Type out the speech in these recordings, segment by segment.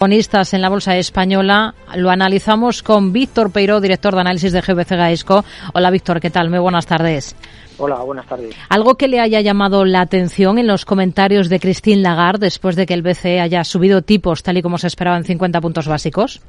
Protagonistas en la bolsa española lo analizamos con Víctor Peiro, director de análisis de GBC Gaesco. Hola Víctor, ¿qué tal? Muy buenas tardes. Hola, buenas tardes. ¿Algo que le haya llamado la atención en los comentarios de Christine Lagarde después de que el BCE haya subido tipos tal y como se esperaba en 50 puntos básicos?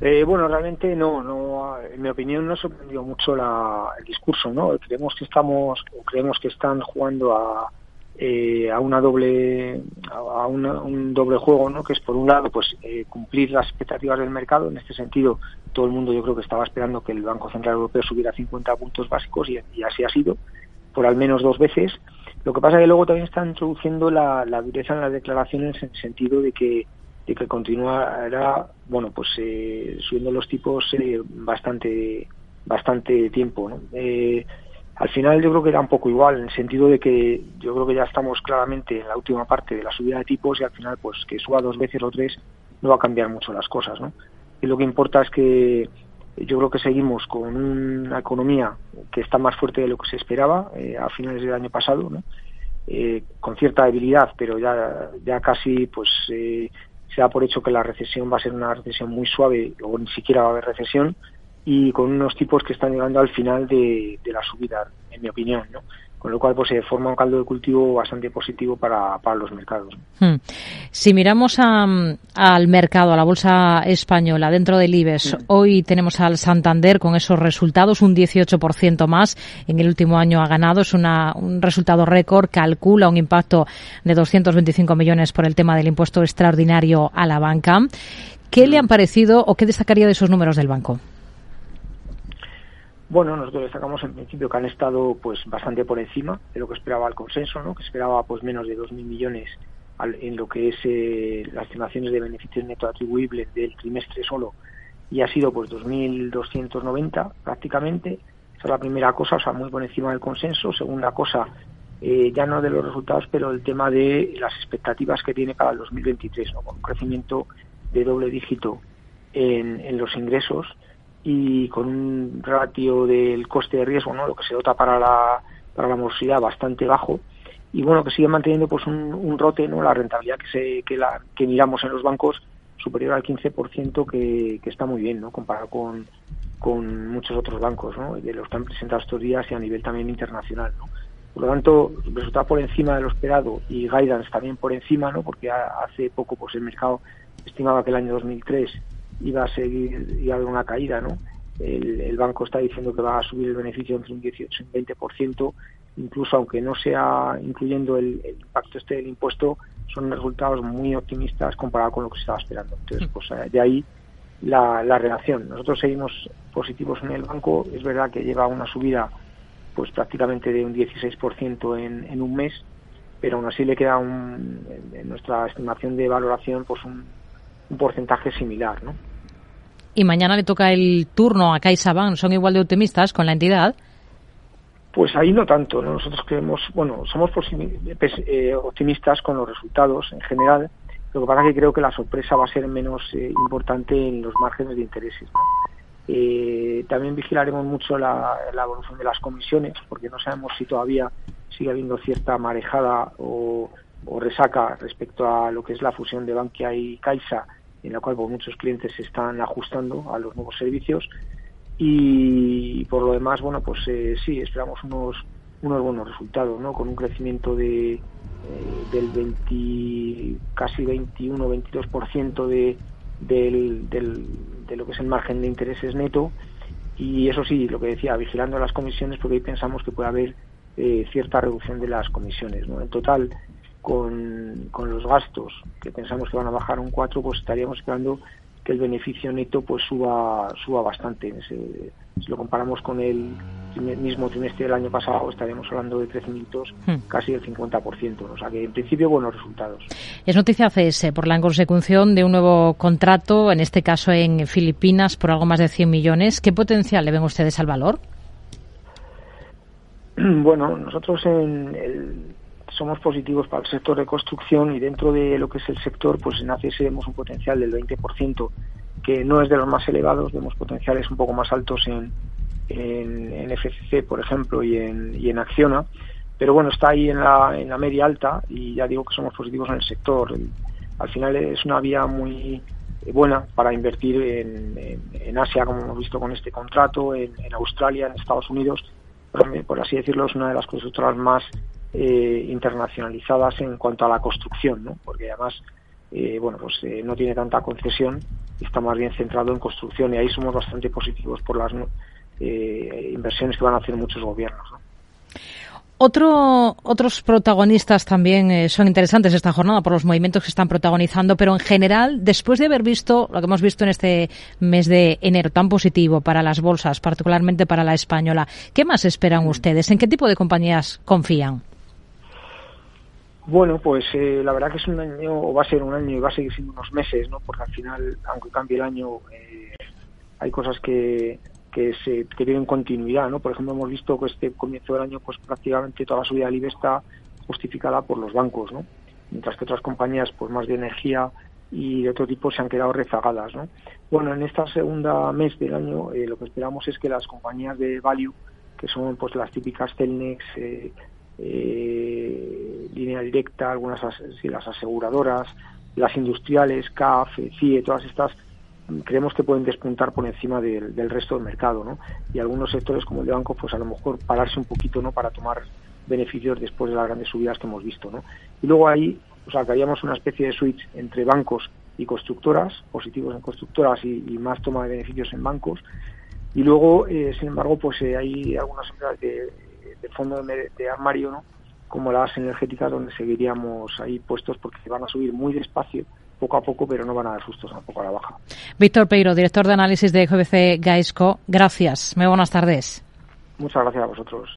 Eh, bueno, realmente no, no, en mi opinión no sorprendió mucho el discurso, ¿no? Creemos que estamos, creemos que están jugando a, eh, a una doble a un doble juego no que es por un lado pues eh, cumplir las expectativas del mercado. En este sentido todo el mundo yo creo que estaba esperando que el Banco Central Europeo subiera 50 puntos básicos y, así ha sido por al menos dos veces. Lo que pasa es que luego también están introduciendo la, dureza en las declaraciones en el sentido de que de que continuará bueno pues eh, subiendo los tipos bastante bastante tiempo ¿no? Al final yo creo que era un poco igual, en el sentido de que yo creo que ya estamos claramente en la última parte de la subida de tipos y al final pues que suba dos veces o tres no va a cambiar mucho las cosas, ¿no? Y lo que importa es que yo creo que seguimos con una economía que está más fuerte de lo que se esperaba eh, a finales del año pasado, ¿no? Eh, con cierta debilidad, pero ya, ya casi pues eh, se da por hecho que la recesión va a ser una recesión muy suave o ni siquiera va a haber recesión y con unos tipos que están llegando al final de, la subida, en mi opinión, ¿no? con lo cual pues se forma un caldo de cultivo bastante positivo para, para los mercados. Hmm. Si miramos al mercado, a la bolsa española, dentro del IBEX, hmm. hoy tenemos al Santander con esos resultados, un 18% más en el último año ha ganado, es una, un resultado récord, calcula un impacto de 225 millones por el tema del impuesto extraordinario a la banca. ¿Qué le hmm. han parecido o qué destacaría de esos números del banco? Bueno, nosotros destacamos en principio que han estado pues bastante por encima de lo que esperaba el consenso, ¿no? que esperaba pues menos de 2.000 millones en lo que es eh, las estimaciones de beneficios neto atribuibles del trimestre solo y ha sido pues 2.290 prácticamente. Esa es la primera cosa, o sea, muy por encima del consenso. Segunda cosa, eh, ya no de los resultados, pero el tema de las expectativas que tiene para el 2023, ¿no? con un crecimiento de doble dígito en, en los ingresos y con un ratio del coste de riesgo, ¿no? lo que se dota para la, para la morosidad bastante bajo y bueno que sigue manteniendo pues un, un rote no la rentabilidad que se que la que miramos en los bancos superior al 15% que, que está muy bien no comparado con, con muchos otros bancos ¿no? de los que han presentado estos días y a nivel también internacional ¿no? por lo tanto resulta por encima de lo esperado y guidance también por encima no porque hace poco pues el mercado estimaba que el año 2003 iba a seguir, iba haber una caída, ¿no? El, banco está diciendo que va a subir el beneficio entre un 18 y un 20%, incluso aunque no sea incluyendo el, impacto este del impuesto, son resultados muy optimistas comparado con lo que se estaba esperando. Entonces, pues eh, de ahí la, la relación. Nosotros seguimos positivos en el banco, es verdad que lleva una subida pues prácticamente de un 16% en, en un mes, pero aún así le queda un, en nuestra estimación de valoración pues un, un porcentaje similar, ¿no? Y mañana le toca el turno a CaixaBank, ¿son igual de optimistas con la entidad? Pues ahí no tanto, nosotros creemos, bueno, somos eh, optimistas con los resultados en general, lo que pasa es que creo que la sorpresa va a ser menos eh, importante en los márgenes de intereses. Eh, también vigilaremos mucho la, evolución de las comisiones, porque no sabemos si todavía sigue habiendo cierta marejada o, o resaca respecto a lo que es la fusión de Bankia y Caixa en la cual pues, muchos clientes se están ajustando a los nuevos servicios. Y por lo demás bueno pues eh, sí esperamos unos unos buenos resultados no con un crecimiento de eh, del 20 casi 21 22 de del, de lo que es el margen de intereses neto. Y eso sí lo que decía vigilando las comisiones porque ahí pensamos que puede haber eh, cierta reducción de las comisiones no en total con, con los gastos, que pensamos que van a bajar un 4, pues estaríamos esperando que el beneficio neto pues suba suba bastante. si lo comparamos con el mismo trimestre del año pasado, estaríamos hablando de crecimientos hmm. casi del 50%. O sea que, en principio, buenos resultados. Es noticia CS por la consecución de un nuevo contrato, en este caso en Filipinas, por algo más de 100 millones. ¿Qué potencial le ven ustedes al valor? Bueno, nosotros en el, somos positivos para el sector de construcción y dentro de lo que es el sector, pues en ACS vemos un potencial del 20%, que no es de los más elevados, vemos potenciales un poco más altos en, en, FCC, por ejemplo, y en, y en Acciona, pero bueno, está ahí en la, en la media alta y ya digo que somos positivos en el sector. al final es una vía muy buena para invertir en, Asia, como hemos visto con este contrato, en, Australia, en Estados Unidos. Por, así decirlo, es una de las constructoras más eh, internacionalizadas en cuanto a la construcción, ¿no? porque además eh, bueno, pues eh, no tiene tanta concesión está más bien centrado en construcción y ahí somos bastante positivos por las inversiones que van a hacer muchos gobiernos. Otro, otros protagonistas también eh, son interesantes esta jornada por los movimientos que están protagonizando, pero en general, después de haber visto lo que hemos visto en este mes de enero tan positivo para las bolsas, particularmente para la española, ¿qué más esperan ustedes? ¿En qué tipo de compañías confían? Bueno, pues eh, la verdad que es un año, o va a ser un año y va a seguir siendo unos meses, ¿no? Porque al final, aunque cambie el año, eh, hay cosas que, que, se, que tienen continuidad, ¿no? Por ejemplo, hemos visto que este comienzo del año, pues prácticamente toda la subida del IBE está justificada por los bancos, ¿no? Mientras que otras compañías, pues más de energía y de otro tipo se han quedado rezagadas, ¿no? Bueno, en esta segunda mes del año eh, lo que esperamos es que las compañías de value, que son pues las típicas Telnex, eh, línea directa, algunas las aseguradoras, las industriales, CAF, CIE, todas estas creemos que pueden despuntar por encima del, resto del mercado, ¿no? Y algunos sectores como el de banco, pues a lo mejor pararse un poquito, ¿no? Para tomar beneficios después de las grandes subidas que hemos visto, ¿no? Y luego ahí, que haríamos una especie de switch entre bancos y constructoras, positivos en constructoras y, más toma de beneficios en bancos. Y luego, eh, sin embargo, pues eh, hay algunas empresas de, fondo de, de armario, ¿no? Como las energéticas, donde seguiríamos ahí puestos porque van a subir muy despacio poco a poco, pero no van a dar sustos tampoco a la baja. Víctor Peiro, director de análisis de GBC Gaisco, gracias. Muy buenas tardes. Muchas gracias a vosotros.